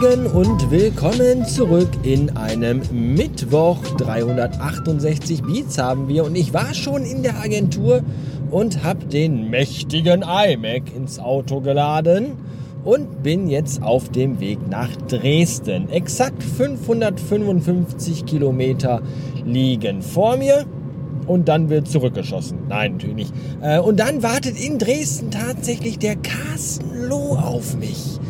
Morgen und willkommen zurück in einem Mittwoch. 368 Beats haben wir und ich war schon in der Agentur und habe den mächtigen iMac ins Auto geladen und bin jetzt auf dem Weg nach Dresden. Exakt 555 Kilometer liegen vor mir und dann wird zurückgeschossen. Nein, natürlich nicht. Äh, und dann wartet in Dresden tatsächlich der Carsten Loh auf mich.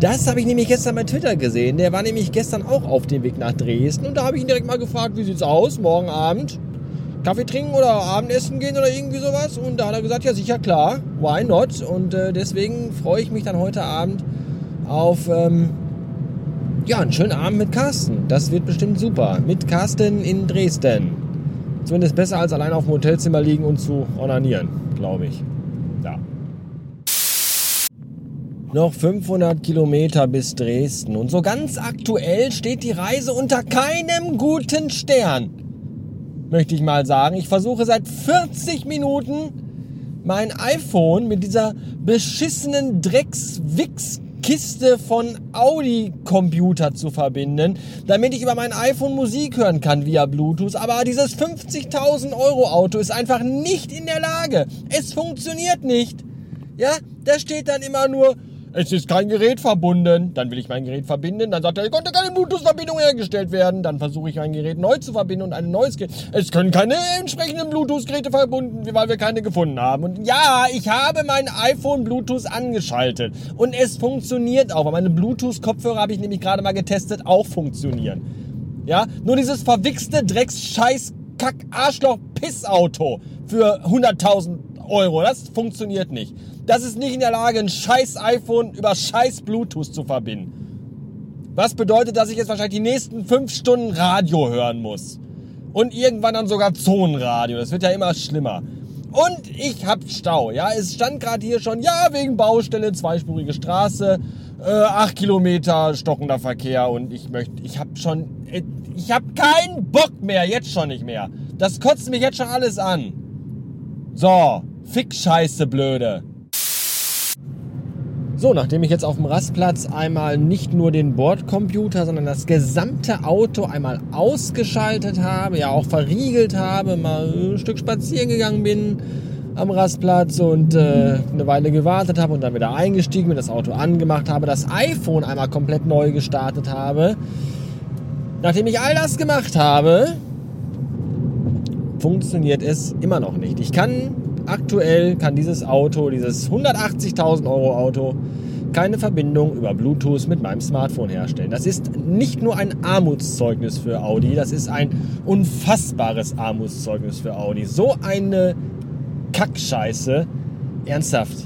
Das habe ich nämlich gestern bei Twitter gesehen. Der war nämlich gestern auch auf dem Weg nach Dresden und da habe ich ihn direkt mal gefragt, wie sieht's aus, morgen Abend? Kaffee trinken oder Abendessen gehen oder irgendwie sowas? Und da hat er gesagt, ja sicher klar, why not? Und äh, deswegen freue ich mich dann heute Abend auf ähm, ja, einen schönen Abend mit Carsten. Das wird bestimmt super. Mit Carsten in Dresden. Zumindest besser als allein auf dem Hotelzimmer liegen und zu onanieren, glaube ich. Ja. Noch 500 Kilometer bis Dresden. Und so ganz aktuell steht die Reise unter keinem guten Stern. Möchte ich mal sagen. Ich versuche seit 40 Minuten mein iPhone mit dieser beschissenen Drecks-Wix-Kiste von Audi-Computer zu verbinden, damit ich über mein iPhone Musik hören kann via Bluetooth. Aber dieses 50.000 Euro Auto ist einfach nicht in der Lage. Es funktioniert nicht. Ja, da steht dann immer nur es ist kein Gerät verbunden. Dann will ich mein Gerät verbinden. Dann sagt er, konnte keine Bluetooth-Verbindung hergestellt werden. Dann versuche ich mein Gerät neu zu verbinden und ein neues Gerät. Es können keine entsprechenden Bluetooth-Geräte verbunden, weil wir keine gefunden haben. Und ja, ich habe mein iPhone Bluetooth angeschaltet. Und es funktioniert auch. Weil meine Bluetooth-Kopfhörer habe ich nämlich gerade mal getestet, auch funktionieren. Ja, nur dieses verwichste Drecks-Scheiß Kack-Arschloch-Piss-Auto für 100.000 Euro. Das funktioniert nicht. Das ist nicht in der Lage, ein scheiß iPhone über scheiß Bluetooth zu verbinden. Was bedeutet, dass ich jetzt wahrscheinlich die nächsten fünf Stunden Radio hören muss. Und irgendwann dann sogar Zonenradio. Das wird ja immer schlimmer. Und ich hab Stau. Ja, es stand gerade hier schon, ja, wegen Baustelle, zweispurige Straße, äh, acht Kilometer stockender Verkehr. Und ich möchte, ich hab schon, äh, ich hab keinen Bock mehr, jetzt schon nicht mehr. Das kotzt mich jetzt schon alles an. So, Fick Scheiße, blöde. So, nachdem ich jetzt auf dem Rastplatz einmal nicht nur den Bordcomputer, sondern das gesamte Auto einmal ausgeschaltet habe, ja auch verriegelt habe, mal ein Stück spazieren gegangen bin am Rastplatz und äh, eine Weile gewartet habe und dann wieder eingestiegen bin, das Auto angemacht habe, das iPhone einmal komplett neu gestartet habe. Nachdem ich all das gemacht habe, funktioniert es immer noch nicht. Ich kann aktuell kann dieses Auto, dieses 180.000 Euro Auto, keine Verbindung über Bluetooth mit meinem Smartphone herstellen. Das ist nicht nur ein Armutszeugnis für Audi, das ist ein unfassbares Armutszeugnis für Audi. So eine Kackscheiße. Ernsthaft.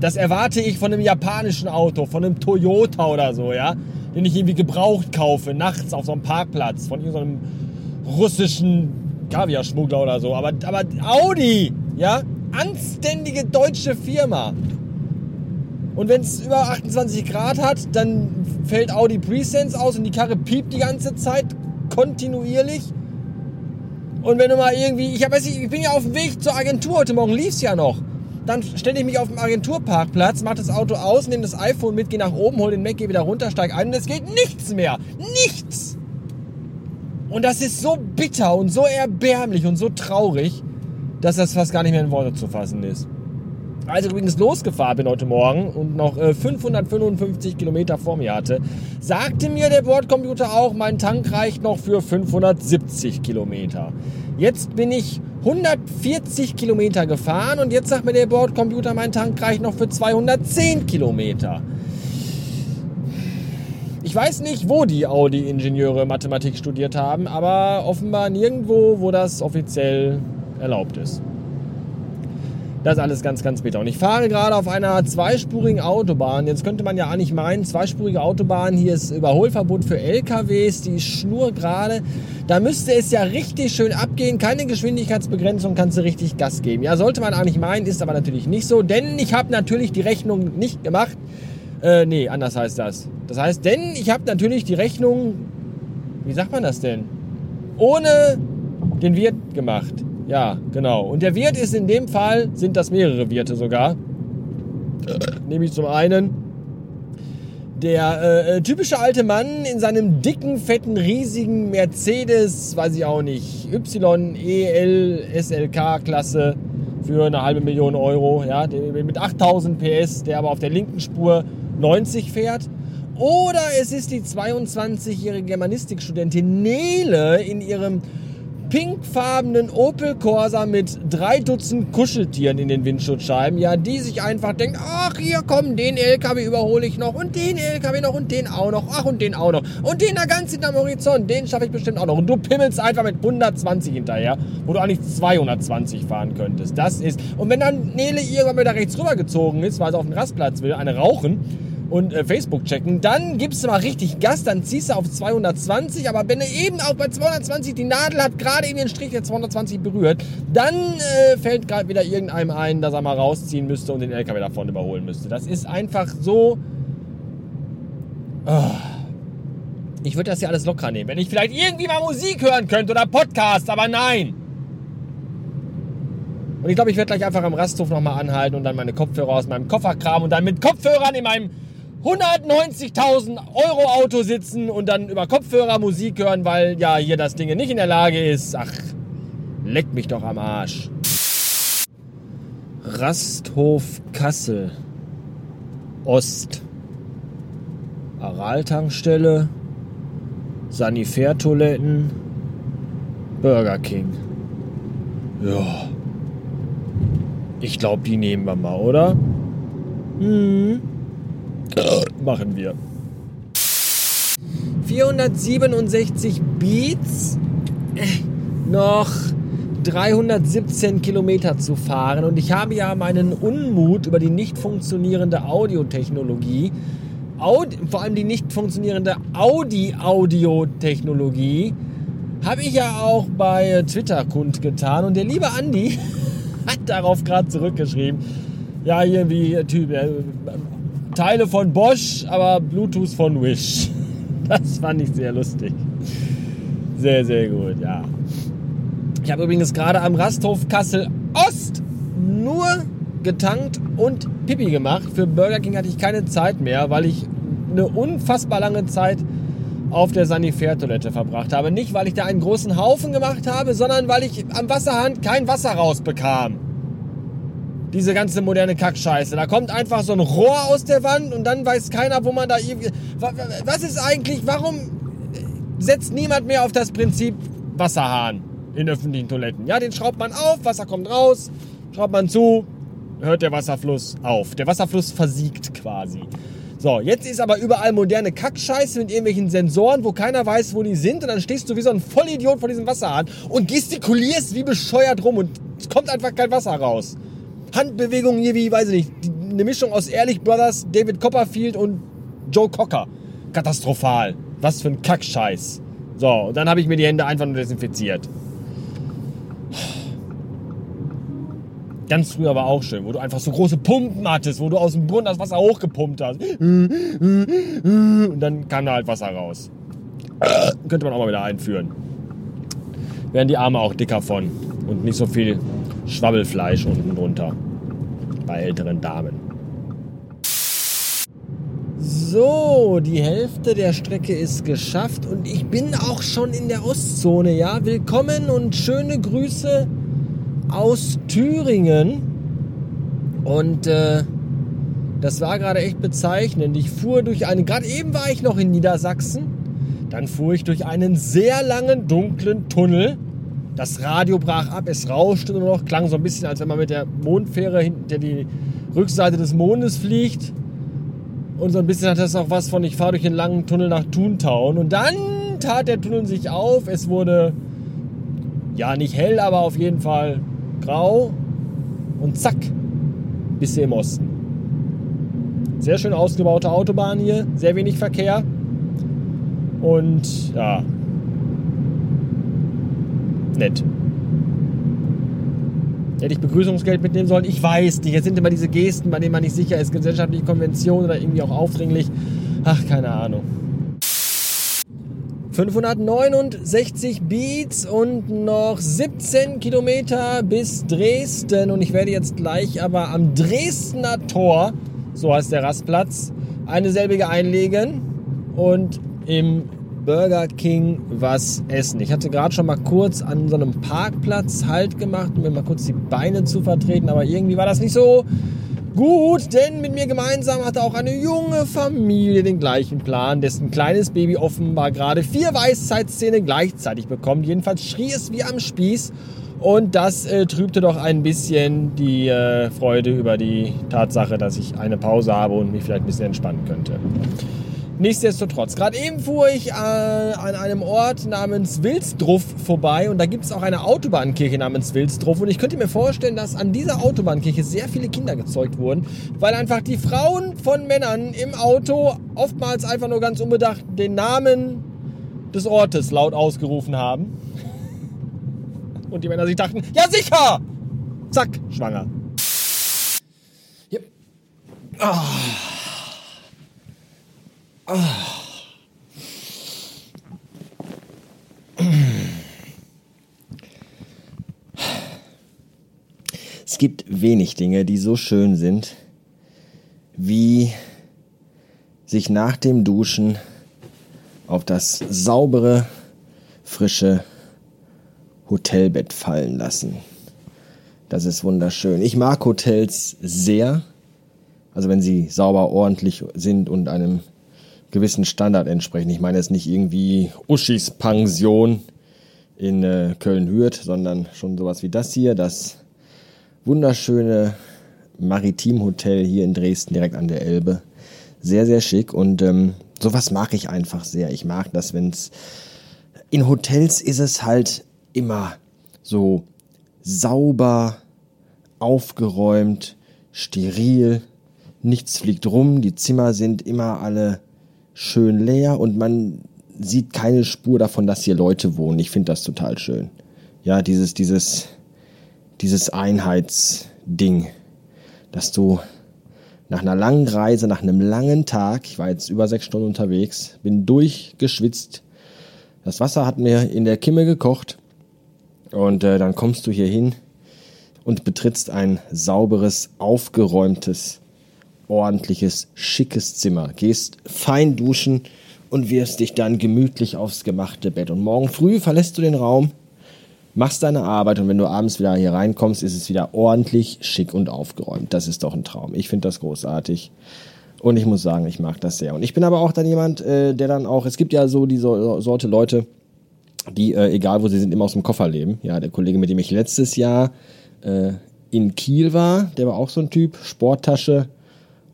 Das erwarte ich von einem japanischen Auto, von einem Toyota oder so, ja, den ich irgendwie gebraucht kaufe, nachts auf so einem Parkplatz, von irgendeinem russischen Kaviar-Schmuggler oder so. Aber, aber Audi, ja, anständige deutsche Firma. Und wenn es über 28 Grad hat, dann fällt Audi Presense aus und die Karre piept die ganze Zeit kontinuierlich. Und wenn du mal irgendwie, ich, hab, weiß nicht, ich bin ja auf dem Weg zur Agentur, heute Morgen lief es ja noch. Dann stelle ich mich auf dem Agenturparkplatz, mache das Auto aus, nehme das iPhone mit, gehe nach oben, hole den Mac, gehe wieder runter, steige ein und es geht nichts mehr. Nichts! Und das ist so bitter und so erbärmlich und so traurig dass das fast gar nicht mehr in Worte zu fassen ist. Als ich übrigens losgefahren bin heute Morgen und noch äh, 555 Kilometer vor mir hatte, sagte mir der Bordcomputer auch, mein Tank reicht noch für 570 Kilometer. Jetzt bin ich 140 Kilometer gefahren und jetzt sagt mir der Bordcomputer, mein Tank reicht noch für 210 Kilometer. Ich weiß nicht, wo die Audi-Ingenieure Mathematik studiert haben, aber offenbar nirgendwo, wo das offiziell erlaubt ist. Das ist alles ganz, ganz bitter. Und ich fahre gerade auf einer zweispurigen Autobahn. Jetzt könnte man ja eigentlich meinen, zweispurige Autobahn, hier ist Überholverbot für LKWs, die Schnur gerade. Da müsste es ja richtig schön abgehen. Keine Geschwindigkeitsbegrenzung, kannst du richtig Gas geben. Ja, sollte man eigentlich meinen, ist aber natürlich nicht so. Denn ich habe natürlich die Rechnung nicht gemacht. Äh, nee, anders heißt das. Das heißt, denn ich habe natürlich die Rechnung, wie sagt man das denn? Ohne den Wirt gemacht. Ja, genau. Und der Wirt ist in dem Fall, sind das mehrere Wirte sogar. Nämlich zum einen Der äh, äh, typische alte Mann in seinem dicken, fetten, riesigen Mercedes, weiß ich auch nicht, YEL SLK Klasse für eine halbe Million Euro, ja, mit 8000 PS, der aber auf der linken Spur 90 fährt. Oder es ist die 22-jährige Germanistikstudentin Nele in ihrem pinkfarbenen Opel Corsa mit drei Dutzend Kuscheltieren in den Windschutzscheiben, ja, die sich einfach denkt, ach, hier kommen den LKW überhole ich noch und den LKW noch und den auch noch, ach und den auch noch. Und den da ganz hinterm Horizont, den schaffe ich bestimmt auch noch. Und du pimmelst einfach mit 120 hinterher, wo du eigentlich 220 fahren könntest. Das ist, und wenn dann Nele irgendwann wieder rechts rübergezogen ist, weil sie auf den Rastplatz will, eine rauchen, und äh, Facebook checken. Dann gibst du mal richtig Gas, dann ziehst du auf 220, aber wenn du eben auch bei 220 die Nadel hat gerade in den Strich der 220 berührt, dann äh, fällt gerade wieder irgendeinem ein, dass er mal rausziehen müsste und den LKW davon überholen müsste. Das ist einfach so. Oh. Ich würde das ja alles locker nehmen, wenn ich vielleicht irgendwie mal Musik hören könnte oder Podcast, aber nein. Und ich glaube, ich werde gleich einfach am Rasthof nochmal anhalten und dann meine Kopfhörer aus meinem Koffer kramen und dann mit Kopfhörern in meinem 190.000 Euro Auto sitzen und dann über Kopfhörer Musik hören, weil ja hier das Ding nicht in der Lage ist. Ach, leck mich doch am Arsch. Rasthof Kassel Ost. Araltankstelle, Sanitärtoiletten, Burger King. Ja. Ich glaube, die nehmen wir mal, oder? Hm. Machen wir. 467 Beats, äh, noch 317 Kilometer zu fahren. Und ich habe ja meinen Unmut über die nicht funktionierende Audiotechnologie, Audi, vor allem die nicht funktionierende Audi-Audiotechnologie, habe ich ja auch bei Twitter kundgetan. Und der liebe Andi hat darauf gerade zurückgeschrieben, ja, irgendwie Typ, äh, Teile von Bosch, aber Bluetooth von Wish. Das fand ich sehr lustig. Sehr, sehr gut, ja. Ich habe übrigens gerade am Rasthof Kassel Ost nur getankt und Pipi gemacht. Für Burger King hatte ich keine Zeit mehr, weil ich eine unfassbar lange Zeit auf der Sanitärtoilette verbracht habe. Nicht, weil ich da einen großen Haufen gemacht habe, sondern weil ich am Wasserhahn kein Wasser rausbekam diese ganze moderne Kackscheiße. Da kommt einfach so ein Rohr aus der Wand und dann weiß keiner, wo man da. Was ist eigentlich, warum setzt niemand mehr auf das Prinzip Wasserhahn in öffentlichen Toiletten? Ja, den schraubt man auf, Wasser kommt raus, schraubt man zu, hört der Wasserfluss auf. Der Wasserfluss versiegt quasi. So, jetzt ist aber überall moderne Kackscheiße mit irgendwelchen Sensoren, wo keiner weiß, wo die sind. Und dann stehst du wie so ein Vollidiot vor diesem Wasserhahn und gestikulierst wie bescheuert rum und es kommt einfach kein Wasser raus. Handbewegungen hier wie, weiß ich nicht, eine Mischung aus Ehrlich Brothers, David Copperfield und Joe Cocker. Katastrophal. Was für ein Kackscheiß. So, und dann habe ich mir die Hände einfach nur desinfiziert. Ganz früher war auch schön, wo du einfach so große Pumpen hattest, wo du aus dem Brunnen das Wasser hochgepumpt hast. Und dann kam da halt Wasser raus. Könnte man auch mal wieder einführen. Werden die Arme auch dicker von und nicht so viel Schwabbelfleisch unten drunter. Bei älteren Damen. So, die Hälfte der Strecke ist geschafft und ich bin auch schon in der Ostzone. Ja, willkommen und schöne Grüße aus Thüringen. Und äh, das war gerade echt bezeichnend. Ich fuhr durch einen, gerade eben war ich noch in Niedersachsen, dann fuhr ich durch einen sehr langen, dunklen Tunnel das Radio brach ab, es rauschte nur noch, klang so ein bisschen, als wenn man mit der Mondfähre hinter die Rückseite des Mondes fliegt. Und so ein bisschen hat das auch was von, ich fahre durch den langen Tunnel nach Toontown. Und dann tat der Tunnel sich auf. Es wurde, ja, nicht hell, aber auf jeden Fall grau. Und zack, bist du im Osten. Sehr schön ausgebaute Autobahn hier, sehr wenig Verkehr. Und ja, nett. Hätte ich Begrüßungsgeld mitnehmen sollen? Ich weiß nicht. Jetzt sind immer diese Gesten, bei denen man nicht sicher ist. Gesellschaftliche Konvention oder irgendwie auch aufdringlich. Ach, keine Ahnung. 569 Beats und noch 17 Kilometer bis Dresden. Und ich werde jetzt gleich aber am Dresdner Tor, so heißt der Rastplatz, eine selbige einlegen und im Burger King was essen. Ich hatte gerade schon mal kurz an so einem Parkplatz Halt gemacht, um mir mal kurz die Beine zu vertreten, aber irgendwie war das nicht so gut, denn mit mir gemeinsam hatte auch eine junge Familie den gleichen Plan, dessen kleines Baby offenbar gerade vier Weisheitszähne gleichzeitig bekommt. Jedenfalls schrie es wie am Spieß und das äh, trübte doch ein bisschen die äh, Freude über die Tatsache, dass ich eine Pause habe und mich vielleicht ein bisschen entspannen könnte. Nichtsdestotrotz, gerade eben fuhr ich äh, an einem Ort namens Wilsdruff vorbei und da gibt es auch eine Autobahnkirche namens Wilsdruff und ich könnte mir vorstellen, dass an dieser Autobahnkirche sehr viele Kinder gezeugt wurden, weil einfach die Frauen von Männern im Auto oftmals einfach nur ganz unbedacht den Namen des Ortes laut ausgerufen haben. Und die Männer sich dachten, ja sicher! Zack, schwanger. Yep. Ah. Es gibt wenig Dinge, die so schön sind, wie sich nach dem Duschen auf das saubere, frische Hotelbett fallen lassen. Das ist wunderschön. Ich mag Hotels sehr. Also wenn sie sauber, ordentlich sind und einem gewissen Standard entsprechen. Ich meine jetzt nicht irgendwie Uschis Pension in äh, Köln-Hürth, sondern schon sowas wie das hier, das wunderschöne Maritimhotel hier in Dresden direkt an der Elbe. Sehr, sehr schick und ähm, sowas mag ich einfach sehr. Ich mag das, wenn es in Hotels ist es halt immer so sauber, aufgeräumt, steril, nichts fliegt rum, die Zimmer sind immer alle schön leer und man sieht keine Spur davon, dass hier Leute wohnen. Ich finde das total schön. Ja, dieses, dieses, dieses Einheitsding, dass du nach einer langen Reise, nach einem langen Tag, ich war jetzt über sechs Stunden unterwegs, bin durchgeschwitzt. Das Wasser hat mir in der Kimme gekocht und äh, dann kommst du hier hin und betrittst ein sauberes, aufgeräumtes ordentliches, schickes Zimmer, gehst fein duschen und wirfst dich dann gemütlich aufs gemachte Bett. Und morgen früh verlässt du den Raum, machst deine Arbeit und wenn du abends wieder hier reinkommst, ist es wieder ordentlich, schick und aufgeräumt. Das ist doch ein Traum. Ich finde das großartig. Und ich muss sagen, ich mag das sehr. Und ich bin aber auch dann jemand, äh, der dann auch, es gibt ja so diese Sorte Leute, die, äh, egal wo sie sind, immer aus dem Koffer leben. Ja, der Kollege, mit dem ich letztes Jahr äh, in Kiel war, der war auch so ein Typ, Sporttasche,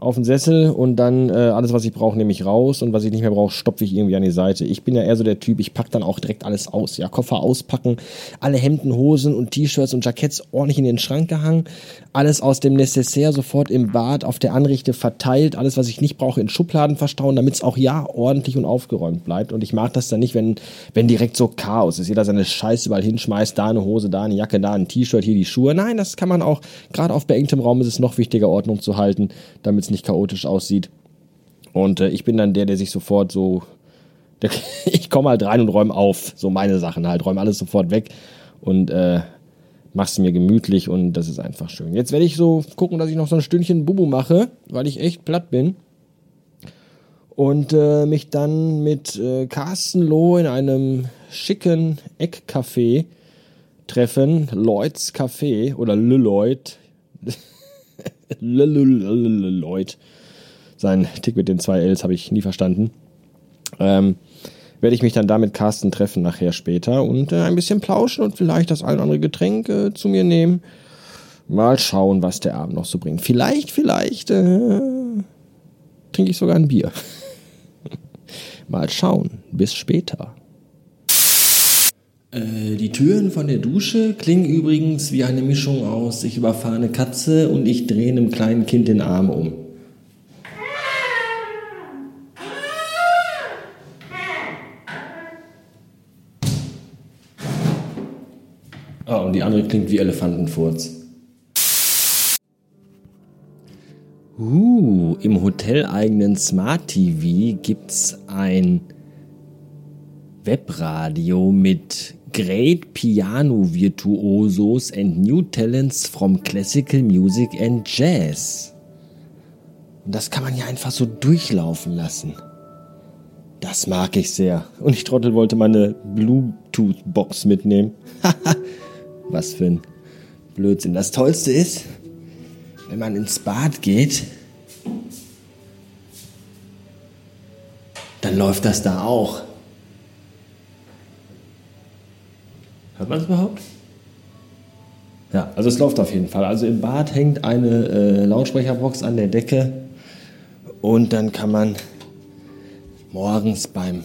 auf den Sessel und dann äh, alles, was ich brauche, nehme ich raus und was ich nicht mehr brauche, stopfe ich irgendwie an die Seite. Ich bin ja eher so der Typ, ich packe dann auch direkt alles aus. Ja, Koffer auspacken, alle Hemden, Hosen und T-Shirts und Jacketts ordentlich in den Schrank gehangen, alles aus dem Necessaire sofort im Bad auf der Anrichte verteilt, alles, was ich nicht brauche, in Schubladen verstauen, damit es auch ja ordentlich und aufgeräumt bleibt. Und ich mag das dann nicht, wenn, wenn direkt so Chaos ist. Jeder seine Scheiße überall hinschmeißt, da eine Hose, da eine Jacke, da ein T-Shirt, hier die Schuhe. Nein, das kann man auch, gerade auf beengtem Raum ist es noch wichtiger, Ordnung zu halten, damit es nicht chaotisch aussieht. Und äh, ich bin dann der, der sich sofort so. Der, ich komme halt rein und räume auf. So meine Sachen halt. Räume alles sofort weg und äh, mach's mir gemütlich und das ist einfach schön. Jetzt werde ich so gucken, dass ich noch so ein Stündchen Bubu mache, weil ich echt platt bin. Und äh, mich dann mit äh, Carsten Loh in einem schicken Eckcafé treffen. Lloyds Café oder Lloyd. Lloyd. Sein Tick mit den zwei Ls habe ich nie verstanden. Ähm, werde ich mich dann damit Carsten treffen nachher später und äh, ein bisschen plauschen und vielleicht das ein oder andere Getränk äh, zu mir nehmen. Mal schauen, was der Abend noch so bringt. Vielleicht, vielleicht äh, trinke ich sogar ein Bier. Mal schauen. Bis später. Äh, die Türen von der Dusche klingen übrigens wie eine Mischung aus ich überfahre eine Katze und ich drehe einem kleinen Kind den Arm um. Ah, und die andere klingt wie Elefantenfurz. Uh, im hoteleigenen Smart TV gibt's ein Webradio mit Great Piano Virtuosos and New Talents from Classical Music and Jazz. Und das kann man ja einfach so durchlaufen lassen. Das mag ich sehr. Und ich Trottel wollte meine Bluetooth-Box mitnehmen. Was für ein Blödsinn. Das Tollste ist, wenn man ins Bad geht, dann läuft das da auch. Hört man es überhaupt? Ja, also es läuft auf jeden Fall. Also im Bad hängt eine äh, Lautsprecherbox an der Decke und dann kann man morgens beim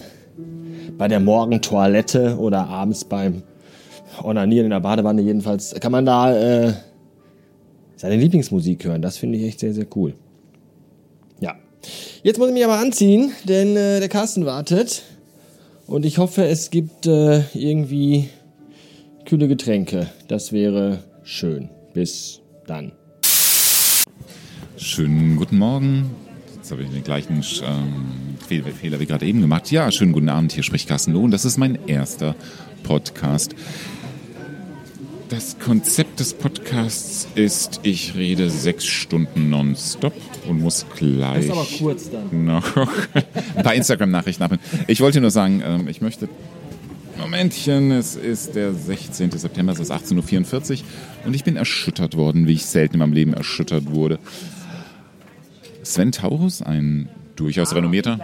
bei der Morgentoilette oder abends beim Onanieren in der Badewanne jedenfalls kann man da äh, seine Lieblingsmusik hören. Das finde ich echt sehr, sehr cool. Ja. Jetzt muss ich mich aber anziehen, denn äh, der Carsten wartet. Und ich hoffe, es gibt äh, irgendwie kühle Getränke. Das wäre schön. Bis dann. Schönen guten Morgen. Jetzt habe ich den gleichen ähm, Fehler wie gerade eben gemacht. Ja, schönen guten Abend. Hier spricht Carsten Lohn. Das ist mein erster Podcast. Das Konzept des Podcasts ist, ich rede sechs Stunden nonstop und muss gleich. Das ist aber kurz dann. Noch ein paar Instagram-Nachrichten abnehmen. Ich wollte nur sagen, ähm, ich möchte. Momentchen, es ist der 16. September, es ist 18.44 Uhr und ich bin erschüttert worden, wie ich selten in meinem Leben erschüttert wurde. Sven Taurus, ein durchaus renommierter.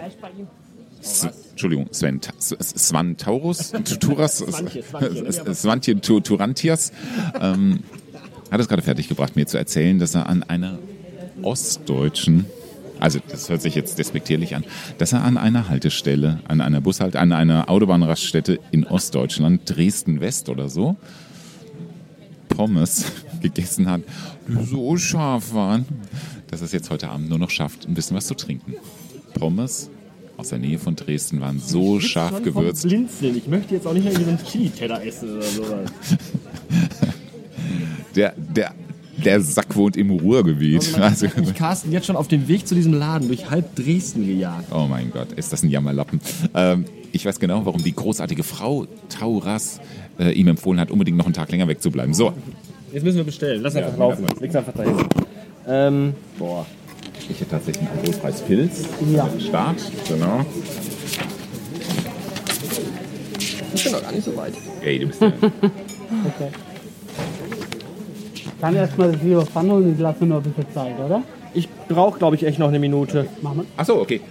S Entschuldigung, Sven, Svan Taurus, Turas, Svantje Turantias, ähm, hat es gerade fertiggebracht, mir zu erzählen, dass er an einer ostdeutschen, also das hört sich jetzt despektierlich an, dass er an einer Haltestelle, an einer Bushalte, an einer Autobahnraststätte in Ostdeutschland, Dresden-West oder so, Pommes gegessen hat, die so scharf waren, dass er es jetzt heute Abend nur noch schafft, ein bisschen was zu trinken. Pommes aus der Nähe von Dresden waren so scharf gewürzt. Blinzeln. Ich möchte jetzt auch nicht mehr so einen Chili-Teller essen oder so. der, der, der Sack wohnt im Ruhrgebiet. Also, ich Carsten jetzt schon auf dem Weg zu diesem Laden durch halb Dresden gejagt. Oh mein Gott, ist das ein Jammerlappen. Ähm, ich weiß genau, warum die großartige Frau Tauras äh, ihm empfohlen hat, unbedingt noch einen Tag länger wegzubleiben. So. Jetzt müssen wir bestellen. Lass einfach ja, laufen. Leg's einfach dahin. Ähm, boah. Ich hätte tatsächlich einen Alkoholpreis Pilz. Ja. Start, genau. Ich bin noch gar nicht so weit. Ey, du bist ja. okay. Dann erstmal das Video Pfanne und ich lasse nur ein bisschen Zeit, oder? Ich brauche, glaube ich, echt noch eine Minute. Okay. Machen wir. Achso, okay.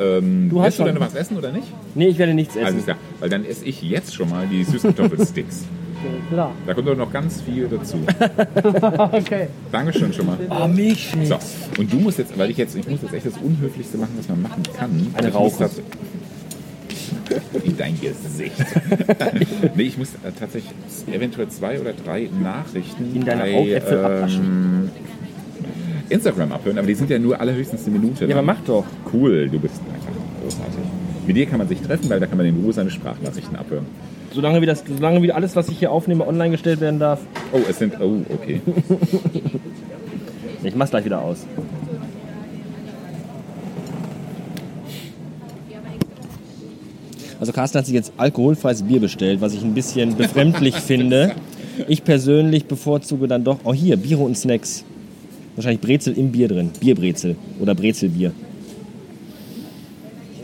Ähm, Du hast willst du schon. denn was essen oder nicht? Nee, ich werde nichts essen. Also ist ja, weil dann esse ich jetzt schon mal die Süßkartoffelsticks. Okay, klar. Da kommt doch noch ganz viel dazu. Okay. Dankeschön schon mal. oh, Milchshake. So, und du musst jetzt, weil ich jetzt, ich muss jetzt echt das Unhöflichste machen, was man machen kann. Eine tats- In dein Gesicht. nee, ich muss äh, tatsächlich eventuell zwei oder drei Nachrichten In deine bei, Augäpfel abwaschen. Instagram abhören, aber die sind ja nur allerhöchstens eine Minute. Ja, aber lang. mach doch. Cool, du bist einfach großartig. Mit dir kann man sich treffen, weil da kann man in Ruhe seine Sprachnachrichten abhören. Solange wie, das, solange wie alles, was ich hier aufnehme, online gestellt werden darf. Oh, es sind, oh, okay. Ich mach's gleich wieder aus. Also Carsten hat sich jetzt alkoholfreies Bier bestellt, was ich ein bisschen befremdlich finde. Ich persönlich bevorzuge dann doch, oh hier, Biere und Snacks. Wahrscheinlich Brezel im Bier drin. Bierbrezel oder Brezelbier.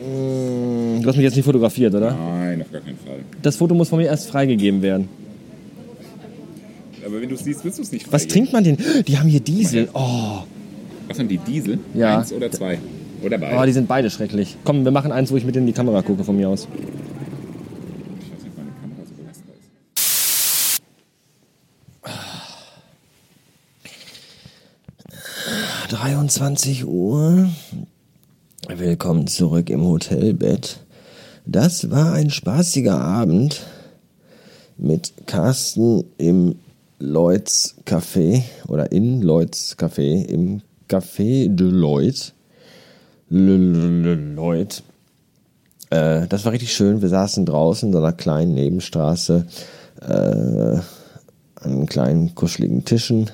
Mm, Du hast mich jetzt nicht fotografiert, oder? Nein, auf gar keinen Fall. Das Foto muss von mir erst freigegeben werden. Aber wenn du es siehst, willst du es nicht Was freigeben. trinkt man denn? Die haben hier Diesel. Oh, Was sind die Diesel? Ja. Eins oder zwei? Oder beide? oh, die sind beide schrecklich. Komm, wir machen eins, wo ich mit in die Kamera gucke von mir aus. Ist. 23 Uhr. Willkommen zurück im Hotelbett. Das war ein spaßiger Abend mit Carsten im Lloyds Café oder in Lloyds Café, im Café de Lloyd. Lloyd. Äh, das war richtig schön. Wir saßen draußen in so einer kleinen Nebenstraße äh, an kleinen kuscheligen Tischen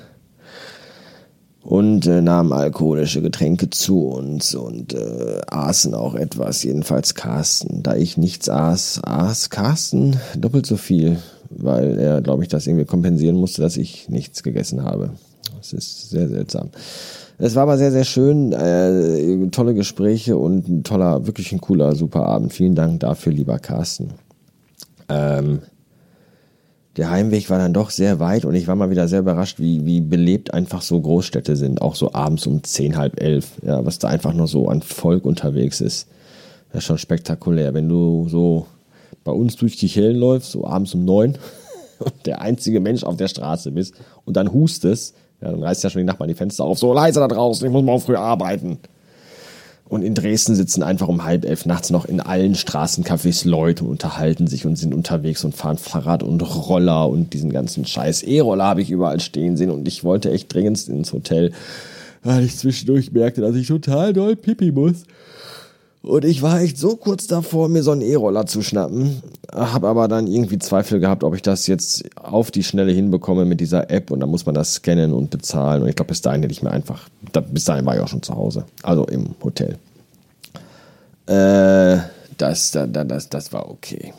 und äh, nahmen alkoholische Getränke zu uns und äh, aßen auch etwas, jedenfalls Carsten. Da ich nichts aß, aß Carsten doppelt so viel, weil er, glaube ich, das irgendwie kompensieren musste, dass ich nichts gegessen habe. Das ist sehr seltsam. Es war aber sehr, sehr schön. Äh, tolle Gespräche und ein toller, wirklich ein cooler, super Abend. Vielen Dank dafür, lieber Carsten. Ähm, der Heimweg war dann doch sehr weit und ich war mal wieder sehr überrascht, wie, wie belebt einfach so Großstädte sind, auch so abends um zehn, halb elf, ja, was da einfach nur so an Volk unterwegs ist. Das ist schon spektakulär, wenn du so bei uns durch die Hellen läufst, so abends um neun und der einzige Mensch auf der Straße bist und dann hustest, ja, dann reißt ja schon die Nachbarn die Fenster auf, so leise da draußen, ich muss mal früh arbeiten. Und in Dresden sitzen einfach um halb elf nachts noch in allen Straßencafés Leute und unterhalten sich und sind unterwegs und fahren Fahrrad und Roller und diesen ganzen Scheiß. E-Roller habe ich überall stehen sehen und ich wollte echt dringend ins Hotel, weil ich zwischendurch merkte, dass ich total doll pipi muss. Und ich war echt so kurz davor, mir so einen E-Roller zu schnappen, habe aber dann irgendwie Zweifel gehabt, ob ich das jetzt auf die Schnelle hinbekomme mit dieser App und dann muss man das scannen und bezahlen. Und ich glaube, bis dahin hätte ich mir einfach, bis dahin war ich auch schon zu Hause, also im Hotel. Äh, das, das, das, das war okay.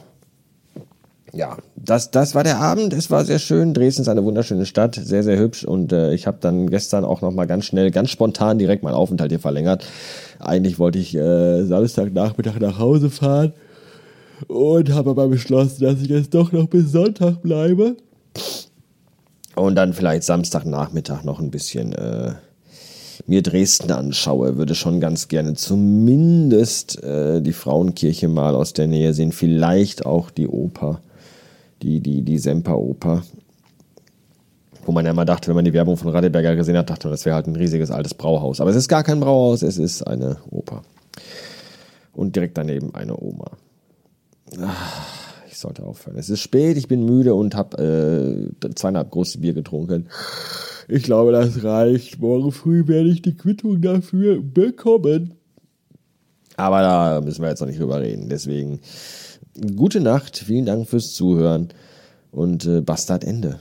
Ja, das, das war der Abend. Es war sehr schön. Dresden ist eine wunderschöne Stadt, sehr, sehr hübsch. Und äh, ich habe dann gestern auch noch mal ganz schnell, ganz spontan direkt meinen Aufenthalt hier verlängert. Eigentlich wollte ich äh, Samstagnachmittag nach Hause fahren und habe aber beschlossen, dass ich jetzt doch noch bis Sonntag bleibe. Und dann vielleicht Samstagnachmittag noch ein bisschen äh, mir Dresden anschaue. Würde schon ganz gerne zumindest äh, die Frauenkirche mal aus der Nähe sehen. Vielleicht auch die Oper, die, die, die Semperoper. Wo man ja mal dachte, wenn man die Werbung von Radeberger gesehen hat, dachte man, das wäre halt ein riesiges altes Brauhaus. Aber es ist gar kein Brauhaus, es ist eine Oper. Und direkt daneben eine Oma. Ich sollte aufhören. Es ist spät, ich bin müde und habe äh, zweieinhalb große Bier getrunken. Ich glaube, das reicht. Morgen früh werde ich die Quittung dafür bekommen. Aber da müssen wir jetzt noch nicht drüber reden. Deswegen gute Nacht, vielen Dank fürs Zuhören und äh, Bastard Ende.